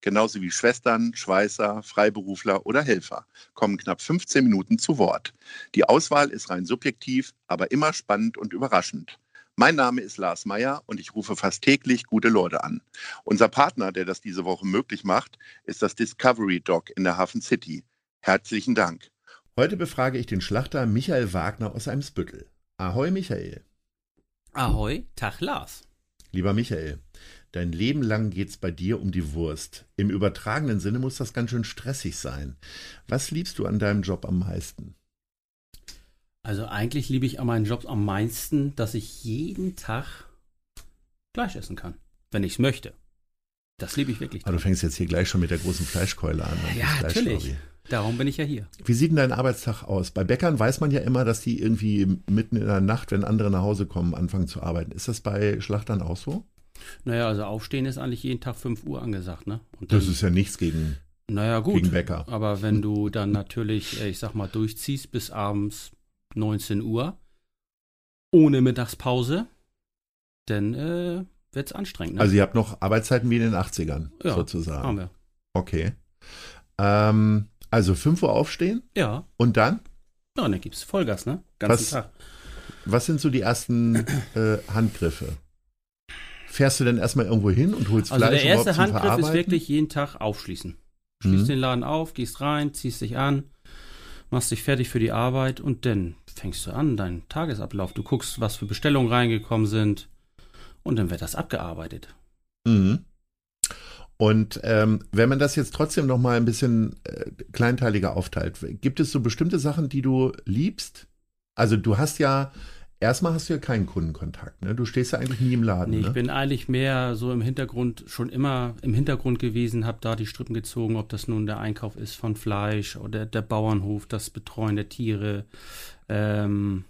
genauso wie Schwestern, Schweißer, Freiberufler oder Helfer, kommen knapp 15 Minuten zu Wort. Die Auswahl ist rein subjektiv, aber immer spannend und überraschend. Mein Name ist Lars Meyer und ich rufe fast täglich gute Leute an. Unser Partner, der das diese Woche möglich macht, ist das Discovery Dog in der Hafen City. Herzlichen Dank. Heute befrage ich den Schlachter Michael Wagner aus Eimsbüttel. Ahoi, Michael. Ahoi, Tag Lars. Lieber Michael, dein Leben lang geht's bei dir um die Wurst. Im übertragenen Sinne muss das ganz schön stressig sein. Was liebst du an deinem Job am meisten? Also eigentlich liebe ich an meinen Job am meisten, dass ich jeden Tag Fleisch essen kann, wenn ich es möchte. Das liebe ich wirklich. Aber du fängst jetzt hier gleich schon mit der großen Fleischkeule an. Ja, natürlich. Darum bin ich ja hier. Wie sieht denn dein Arbeitstag aus? Bei Bäckern weiß man ja immer, dass die irgendwie mitten in der Nacht, wenn andere nach Hause kommen, anfangen zu arbeiten. Ist das bei Schlachtern auch so? Naja, also aufstehen ist eigentlich jeden Tag 5 Uhr angesagt, ne? Dann, das ist ja nichts gegen, naja, gut, gegen Bäcker. Aber wenn du dann natürlich, äh, ich sag mal, durchziehst bis abends 19 Uhr, ohne Mittagspause, dann äh, wird es anstrengend. Ne? Also ihr habt noch Arbeitszeiten wie in den 80ern, ja, sozusagen. haben wir. Okay. Ähm, also 5 Uhr aufstehen? Ja. Und dann? Ja, dann gibt's Vollgas, ne? Ganzen was, Tag. Was sind so die ersten äh, Handgriffe? Fährst du denn erstmal irgendwo hin und holst also Fleisch der erste Handgriff ist wirklich jeden Tag aufschließen. Schließt Mhm. den Laden auf, gehst rein, ziehst dich an, machst dich fertig für die Arbeit und dann fängst du an, deinen Tagesablauf. Du guckst, was für Bestellungen reingekommen sind und dann wird das abgearbeitet. Mhm. Und ähm, wenn man das jetzt trotzdem noch mal ein bisschen äh, kleinteiliger aufteilt, gibt es so bestimmte Sachen, die du liebst? Also du hast ja, erstmal hast du ja keinen Kundenkontakt, ne? Du stehst ja eigentlich nie im Laden, Nee, ne? ich bin eigentlich mehr so im Hintergrund, schon immer im Hintergrund gewesen, habe da die Strippen gezogen, ob das nun der Einkauf ist von Fleisch oder der Bauernhof, das Betreuen der Tiere. Ähm,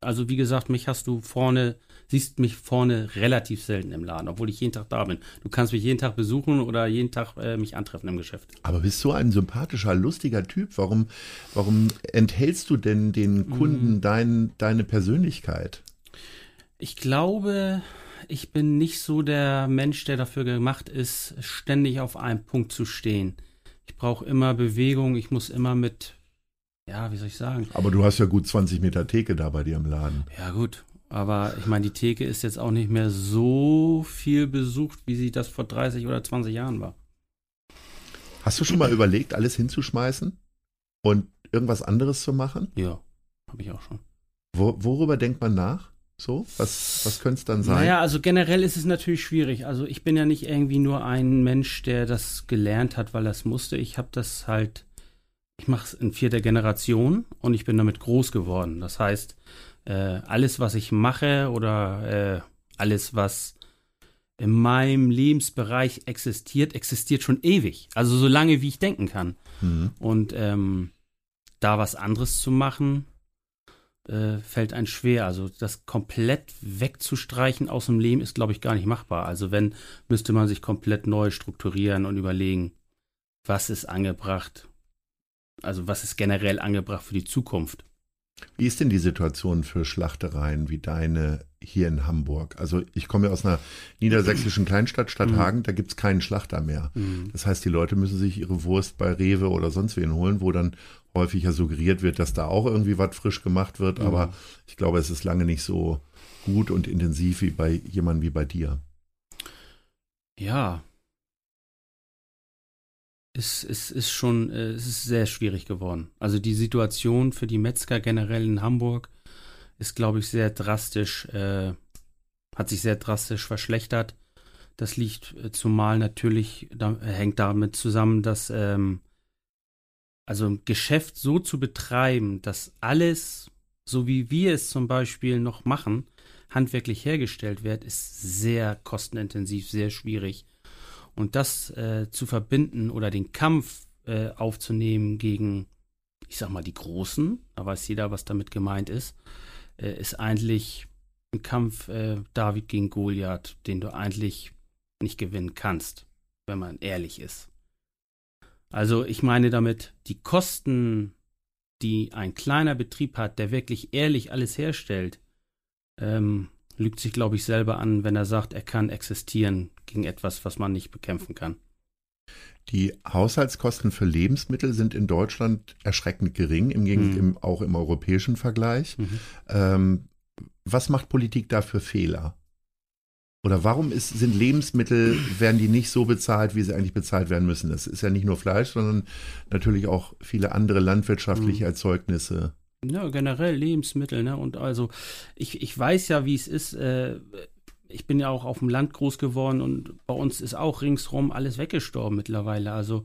also wie gesagt, mich hast du vorne, siehst mich vorne relativ selten im Laden, obwohl ich jeden Tag da bin. Du kannst mich jeden Tag besuchen oder jeden Tag äh, mich antreffen im Geschäft. Aber bist du ein sympathischer, lustiger Typ? Warum, warum enthältst du denn den Kunden Mhm. dein, deine Persönlichkeit? Ich glaube, ich bin nicht so der Mensch, der dafür gemacht ist, ständig auf einem Punkt zu stehen. Ich brauche immer Bewegung, ich muss immer mit, ja, wie soll ich sagen? Aber du hast ja gut 20 Meter Theke da bei dir im Laden. Ja, gut. Aber ich meine, die Theke ist jetzt auch nicht mehr so viel besucht, wie sie das vor 30 oder 20 Jahren war. Hast du schon mal überlegt, alles hinzuschmeißen und irgendwas anderes zu machen? Ja, habe ich auch schon. Wo, worüber denkt man nach? So? Was, was könnte es dann sein? Naja, also generell ist es natürlich schwierig. Also ich bin ja nicht irgendwie nur ein Mensch, der das gelernt hat, weil er es musste. Ich habe das halt, ich mache es in vierter Generation und ich bin damit groß geworden. Das heißt, äh, alles, was ich mache oder äh, alles, was in meinem Lebensbereich existiert, existiert schon ewig. Also so lange, wie ich denken kann. Mhm. Und ähm, da was anderes zu machen, äh, fällt einem schwer. Also das komplett wegzustreichen aus dem Leben ist, glaube ich, gar nicht machbar. Also wenn, müsste man sich komplett neu strukturieren und überlegen, was ist angebracht. Also was ist generell angebracht für die Zukunft. Wie ist denn die Situation für Schlachtereien wie deine hier in Hamburg? Also ich komme ja aus einer niedersächsischen Kleinstadt, Stadthagen, da gibt es keinen Schlachter mehr. Mhm. Das heißt, die Leute müssen sich ihre Wurst bei Rewe oder sonst wen holen, wo dann häufig ja suggeriert wird, dass da auch irgendwie was frisch gemacht wird. Mhm. Aber ich glaube, es ist lange nicht so gut und intensiv wie bei jemandem wie bei dir. Ja. Es, es ist schon, äh, es ist sehr schwierig geworden. Also die Situation für die Metzger generell in Hamburg ist, glaube ich, sehr drastisch, äh, hat sich sehr drastisch verschlechtert. Das liegt äh, zumal natürlich, da, hängt damit zusammen, dass ähm, also ein Geschäft so zu betreiben, dass alles, so wie wir es zum Beispiel noch machen, handwerklich hergestellt wird, ist sehr kostenintensiv, sehr schwierig. Und das äh, zu verbinden oder den Kampf äh, aufzunehmen gegen, ich sag mal, die Großen, da weiß jeder, was damit gemeint ist, äh, ist eigentlich ein Kampf äh, David gegen Goliath, den du eigentlich nicht gewinnen kannst, wenn man ehrlich ist. Also ich meine damit, die Kosten, die ein kleiner Betrieb hat, der wirklich ehrlich alles herstellt, ähm, lügt sich, glaube ich, selber an, wenn er sagt, er kann existieren gegen etwas, was man nicht bekämpfen kann. Die Haushaltskosten für Lebensmittel sind in Deutschland erschreckend gering, im Gegenteil mhm. auch im europäischen Vergleich. Mhm. Ähm, was macht Politik da für Fehler? Oder warum ist, sind Lebensmittel, werden die nicht so bezahlt, wie sie eigentlich bezahlt werden müssen? Das ist ja nicht nur Fleisch, sondern natürlich auch viele andere landwirtschaftliche mhm. Erzeugnisse. Ja, generell Lebensmittel, ne? Und also ich, ich weiß ja, wie es ist. Äh, ich bin ja auch auf dem Land groß geworden und bei uns ist auch ringsrum alles weggestorben mittlerweile. Also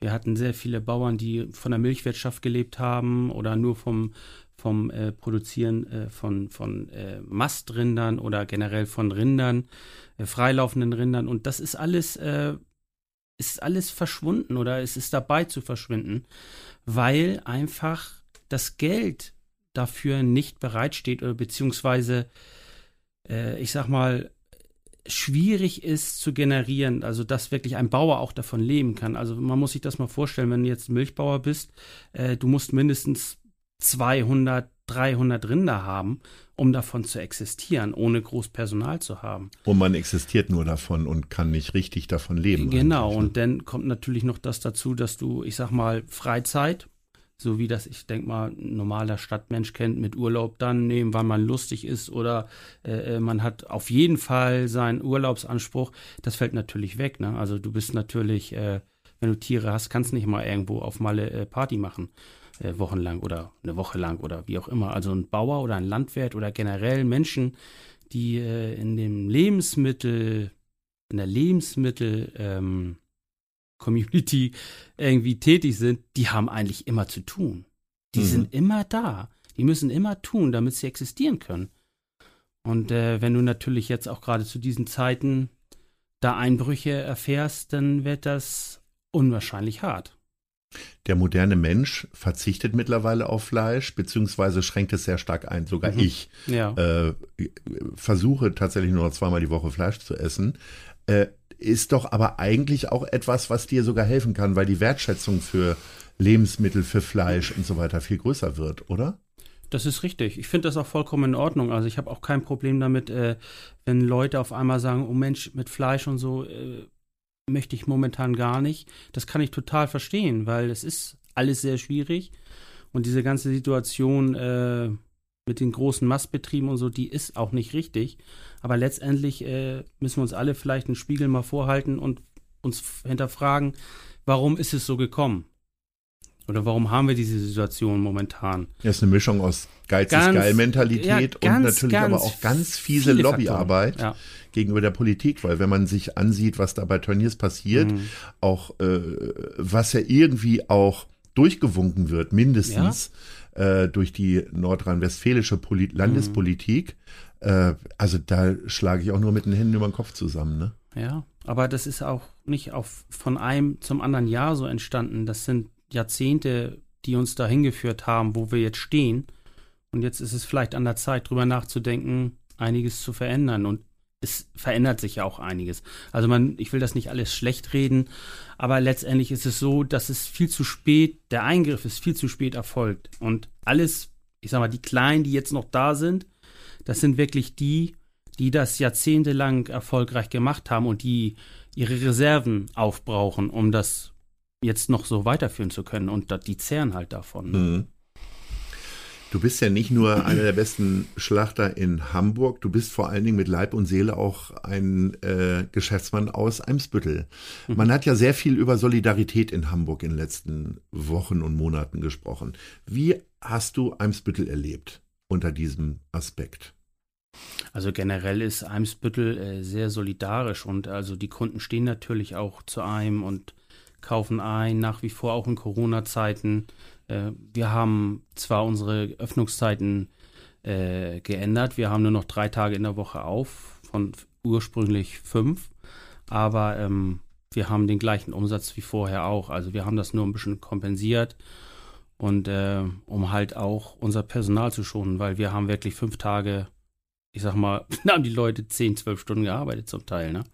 wir hatten sehr viele Bauern, die von der Milchwirtschaft gelebt haben oder nur vom, vom äh, Produzieren äh, von, von äh, Mastrindern oder generell von Rindern, äh, freilaufenden Rindern. Und das ist alles, äh, ist alles verschwunden oder es ist dabei zu verschwinden, weil einfach das Geld dafür nicht bereitsteht oder beziehungsweise, äh, ich sag mal, schwierig ist zu generieren, also dass wirklich ein Bauer auch davon leben kann. Also man muss sich das mal vorstellen, wenn du jetzt Milchbauer bist, äh, du musst mindestens 200, 300 Rinder haben, um davon zu existieren, ohne groß Personal zu haben. Und man existiert nur davon und kann nicht richtig davon leben. Genau, ne? und dann kommt natürlich noch das dazu, dass du, ich sag mal, Freizeit so wie das, ich denke mal, ein normaler Stadtmensch kennt, mit Urlaub dann nehmen, wann man lustig ist oder äh, äh, man hat auf jeden Fall seinen Urlaubsanspruch, das fällt natürlich weg. Ne? Also du bist natürlich, äh, wenn du Tiere hast, kannst nicht mal irgendwo auf Malle äh, Party machen, äh, wochenlang oder eine Woche lang oder wie auch immer. Also ein Bauer oder ein Landwirt oder generell Menschen, die äh, in dem Lebensmittel, in der Lebensmittel, ähm, Community irgendwie tätig sind, die haben eigentlich immer zu tun. Die mhm. sind immer da. Die müssen immer tun, damit sie existieren können. Und äh, wenn du natürlich jetzt auch gerade zu diesen Zeiten da Einbrüche erfährst, dann wird das unwahrscheinlich hart. Der moderne Mensch verzichtet mittlerweile auf Fleisch, beziehungsweise schränkt es sehr stark ein. Sogar mhm. ich ja. äh, versuche tatsächlich nur noch zweimal die Woche Fleisch zu essen. Äh, ist doch aber eigentlich auch etwas, was dir sogar helfen kann, weil die Wertschätzung für Lebensmittel, für Fleisch und so weiter viel größer wird, oder? Das ist richtig. Ich finde das auch vollkommen in Ordnung. Also ich habe auch kein Problem damit, äh, wenn Leute auf einmal sagen, oh Mensch, mit Fleisch und so äh, möchte ich momentan gar nicht. Das kann ich total verstehen, weil es ist alles sehr schwierig und diese ganze Situation äh, mit den großen Mastbetrieben und so, die ist auch nicht richtig. Aber letztendlich äh, müssen wir uns alle vielleicht einen Spiegel mal vorhalten und uns hinterfragen, warum ist es so gekommen? Oder warum haben wir diese Situation momentan? Ja, ist eine Mischung aus Geiz-ist-geil-Mentalität ja, und natürlich ganz aber auch ganz fiese Lobbyarbeit ja. gegenüber der Politik, weil wenn man sich ansieht, was da bei Turniers passiert, mhm. auch äh, was ja irgendwie auch durchgewunken wird, mindestens. Äh, durch die nordrhein-westfälische Landespolitik, äh, also da schlage ich auch nur mit den Händen über den Kopf zusammen, ne? Ja, aber das ist auch nicht auf, von einem zum anderen Jahr so entstanden. Das sind Jahrzehnte, die uns dahin geführt haben, wo wir jetzt stehen. Und jetzt ist es vielleicht an der Zeit, drüber nachzudenken, einiges zu verändern. Und es verändert sich ja auch einiges. Also man, ich will das nicht alles schlecht reden, aber letztendlich ist es so, dass es viel zu spät, der Eingriff ist viel zu spät erfolgt. Und alles, ich sag mal, die Kleinen, die jetzt noch da sind, das sind wirklich die, die das jahrzehntelang erfolgreich gemacht haben und die ihre Reserven aufbrauchen, um das jetzt noch so weiterführen zu können. Und die zehren halt davon. Mhm. Du bist ja nicht nur einer der besten Schlachter in Hamburg, du bist vor allen Dingen mit Leib und Seele auch ein äh, Geschäftsmann aus Eimsbüttel. Mhm. Man hat ja sehr viel über Solidarität in Hamburg in den letzten Wochen und Monaten gesprochen. Wie hast du Eimsbüttel erlebt unter diesem Aspekt? Also generell ist Eimsbüttel äh, sehr solidarisch und also die Kunden stehen natürlich auch zu einem und kaufen ein, nach wie vor auch in Corona-Zeiten. Äh, wir haben zwar unsere Öffnungszeiten äh, geändert, wir haben nur noch drei Tage in der Woche auf, von ursprünglich fünf, aber ähm, wir haben den gleichen Umsatz wie vorher auch. Also wir haben das nur ein bisschen kompensiert und äh, um halt auch unser Personal zu schonen, weil wir haben wirklich fünf Tage, ich sag mal, haben die Leute zehn, zwölf Stunden gearbeitet zum Teil, ne?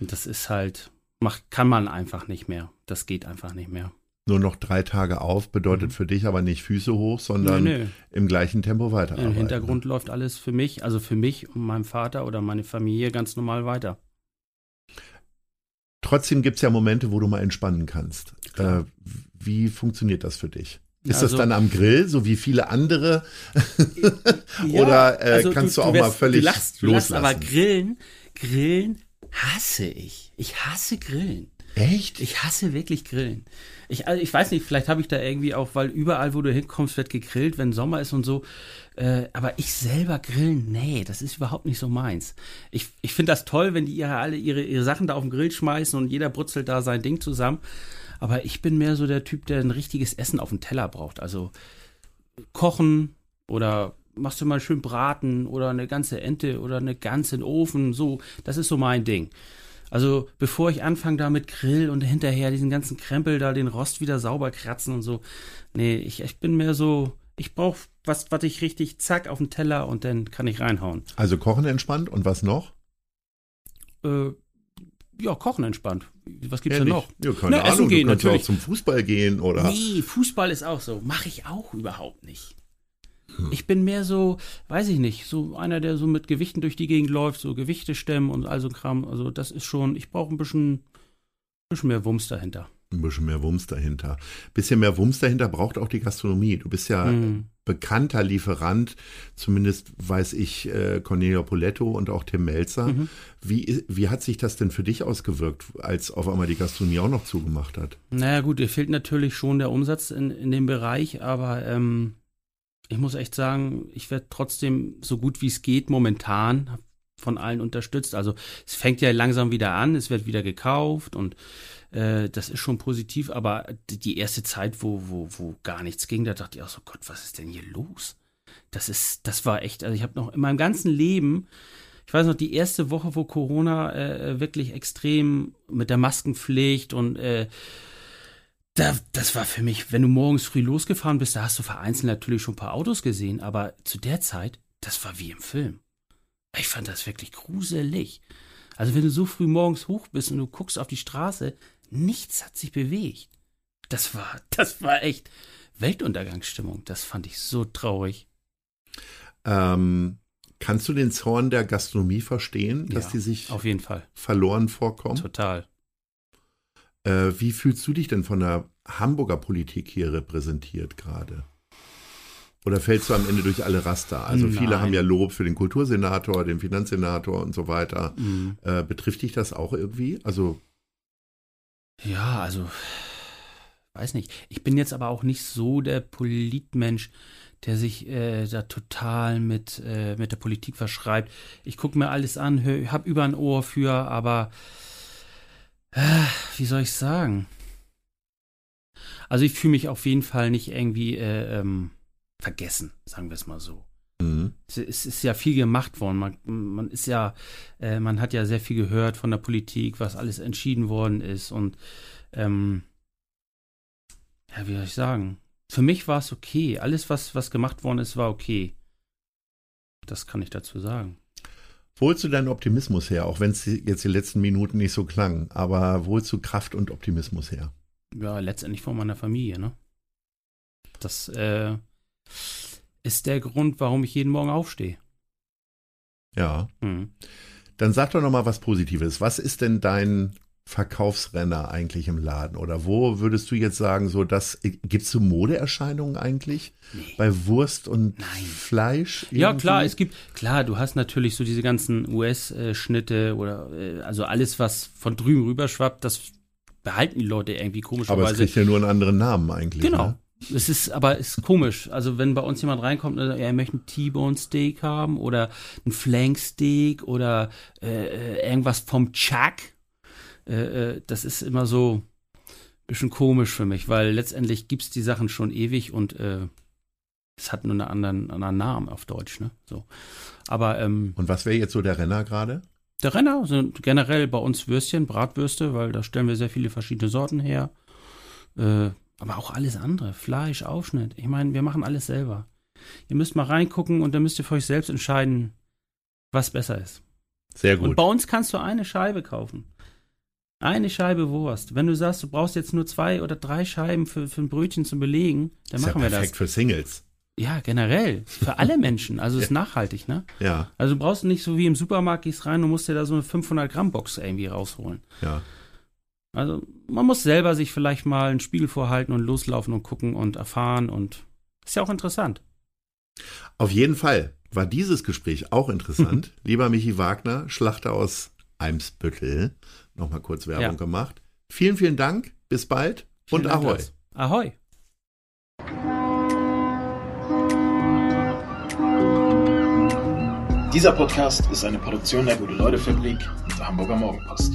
Und das ist halt, macht, kann man einfach nicht mehr. Das geht einfach nicht mehr. Nur noch drei Tage auf bedeutet mhm. für dich aber nicht Füße hoch, sondern nö, nö. im gleichen Tempo weiter. Im Hintergrund läuft alles für mich, also für mich und meinen Vater oder meine Familie ganz normal weiter. Trotzdem gibt es ja Momente, wo du mal entspannen kannst. Äh, wie funktioniert das für dich? Ist also, das dann am Grill, so wie viele andere? ja, Oder äh, also kannst du, du auch du mal völlig du lachst, loslassen? Du lachst, aber Grillen, Grillen hasse ich. Ich hasse Grillen. Echt? Ich hasse wirklich Grillen. Ich, also ich weiß nicht, vielleicht habe ich da irgendwie auch, weil überall, wo du hinkommst, wird gegrillt, wenn Sommer ist und so. Äh, aber ich selber grillen, nee, das ist überhaupt nicht so meins. Ich, ich finde das toll, wenn die ihre, alle ihre, ihre Sachen da auf den Grill schmeißen und jeder brutzelt da sein Ding zusammen. Aber ich bin mehr so der Typ, der ein richtiges Essen auf dem Teller braucht. Also kochen oder machst du mal schön braten oder eine ganze Ente oder eine ganze Ofen, so, das ist so mein Ding. Also bevor ich anfange da mit Grill und hinterher diesen ganzen Krempel da den Rost wieder sauber kratzen und so, nee, ich, ich bin mehr so, ich brauche was, was ich richtig zack auf den Teller und dann kann ich reinhauen. Also kochen entspannt und was noch? Äh, ja, kochen entspannt. Was gibt's ja, denn noch? Ja, keine Na, Ahnung, essen gehen, du kannst natürlich. auch zum Fußball gehen oder. Nee, Fußball ist auch so. Mache ich auch überhaupt nicht. Hm. Ich bin mehr so, weiß ich nicht, so einer, der so mit Gewichten durch die Gegend läuft, so Gewichte stemmen und all so Kram. Also das ist schon, ich brauche ein bisschen, bisschen mehr Wumms dahinter. Ein bisschen mehr Wumms dahinter. Bisschen mehr Wumms dahinter braucht auch die Gastronomie. Du bist ja mhm. bekannter Lieferant, zumindest weiß ich äh, Cornelia Poletto und auch Tim Melzer. Mhm. Wie, wie hat sich das denn für dich ausgewirkt, als auf einmal die Gastronomie auch noch zugemacht hat? Naja gut, dir fehlt natürlich schon der Umsatz in, in dem Bereich, aber ähm, ich muss echt sagen, ich werde trotzdem so gut wie es geht momentan von allen unterstützt. Also es fängt ja langsam wieder an, es wird wieder gekauft und äh, das ist schon positiv, aber die erste Zeit, wo, wo, wo gar nichts ging, da dachte ich auch so, Gott, was ist denn hier los? Das ist, das war echt, also ich habe noch in meinem ganzen Leben, ich weiß noch, die erste Woche, wo Corona äh, wirklich extrem mit der Maskenpflicht und äh, da, das war für mich, wenn du morgens früh losgefahren bist, da hast du vereinzelt natürlich schon ein paar Autos gesehen, aber zu der Zeit, das war wie im Film. Ich fand das wirklich gruselig. Also wenn du so früh morgens hoch bist und du guckst auf die Straße, nichts hat sich bewegt. Das war, das war echt Weltuntergangsstimmung. Das fand ich so traurig. Ähm, kannst du den Zorn der Gastronomie verstehen, dass ja, die sich auf jeden Fall verloren vorkommen? Total. Äh, wie fühlst du dich denn von der Hamburger Politik hier repräsentiert gerade? Oder fällst du am Ende durch alle Raster? Also Nein. viele haben ja Lob für den Kultursenator, den Finanzsenator und so weiter. Mhm. Äh, betrifft dich das auch irgendwie? Also ja, also weiß nicht. Ich bin jetzt aber auch nicht so der Politmensch, der sich äh, da total mit, äh, mit der Politik verschreibt. Ich gucke mir alles an, hab über ein Ohr für, aber wie soll ich sagen? Also ich fühle mich auf jeden Fall nicht irgendwie äh, ähm, vergessen, sagen wir es mal so. Mhm. Es, es, ist ja viel gemacht worden. Man, man ist ja, äh, man hat ja sehr viel gehört von der Politik, was alles entschieden worden ist. Und ähm, ja, wie soll ich sagen? Für mich war es okay. Alles, was, was gemacht worden ist, war okay. Das kann ich dazu sagen. Wo holst du deinen Optimismus her, auch wenn es jetzt die letzten Minuten nicht so klang, aber wo holst du Kraft und Optimismus her? Ja, letztendlich von meiner Familie, ne? Das äh, ist der Grund, warum ich jeden Morgen aufstehe. Ja. Hm. Dann sag doch noch mal was Positives. Was ist denn dein Verkaufsrenner eigentlich im Laden? Oder wo würdest du jetzt sagen, so das gibt es so Modeerscheinungen eigentlich nee. bei Wurst und Nein. Fleisch? Irgendwie? Ja, klar, es gibt, klar, du hast natürlich so diese ganzen US-Schnitte oder äh, also alles, was von drüben rüber schwappt, das behalten die Leute irgendwie komischerweise. Aber es kriegt ja nur einen anderen Namen eigentlich. Genau. Ne? Es ist, aber ist komisch. Also wenn bei uns jemand reinkommt, er möchte ein T-Bone Steak haben oder ein Flank Steak oder äh, äh irgendwas vom Chuck, äh, äh, das ist immer so ein bisschen komisch für mich, weil letztendlich gibt es die Sachen schon ewig und äh, es hat nur einen anderen, anderen Namen auf Deutsch, ne? So. Aber ähm, Und was wäre jetzt so der Renner gerade? Der Renner sind generell bei uns Würstchen, Bratwürste, weil da stellen wir sehr viele verschiedene Sorten her. Äh, aber auch alles andere. Fleisch, Aufschnitt. Ich meine, wir machen alles selber. Ihr müsst mal reingucken und dann müsst ihr für euch selbst entscheiden, was besser ist. Sehr gut. Und bei uns kannst du eine Scheibe kaufen. Eine Scheibe Wurst. Wenn du sagst, du brauchst jetzt nur zwei oder drei Scheiben für, für ein Brötchen zum Belegen, dann ist machen ja wir perfekt das. für Singles. Ja, generell. Für alle Menschen. Also ist nachhaltig, ne? Ja, Also du brauchst nicht so wie im Supermarkt gehst rein und musst dir da so eine 500 Gramm Box irgendwie rausholen. ja. Also man muss selber sich vielleicht mal einen Spiegel vorhalten und loslaufen und gucken und erfahren und ist ja auch interessant. Auf jeden Fall war dieses Gespräch auch interessant. Lieber Michi Wagner, Schlachter aus Eimsbüttel, nochmal kurz Werbung Ja. gemacht. Vielen, vielen Dank. Bis bald Vielen und Dank, Ahoi. Lars. Ahoi. Dieser Podcast ist eine Produktion der Gute-Leute-Fabrik und der Hamburger Morgenpost.